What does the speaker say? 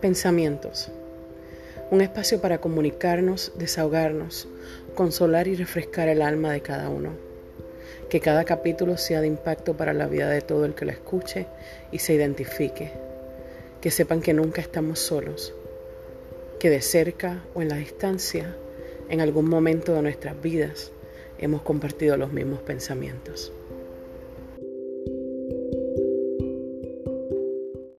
Pensamientos. Un espacio para comunicarnos, desahogarnos, consolar y refrescar el alma de cada uno. Que cada capítulo sea de impacto para la vida de todo el que lo escuche y se identifique. Que sepan que nunca estamos solos. Que de cerca o en la distancia, en algún momento de nuestras vidas, hemos compartido los mismos pensamientos.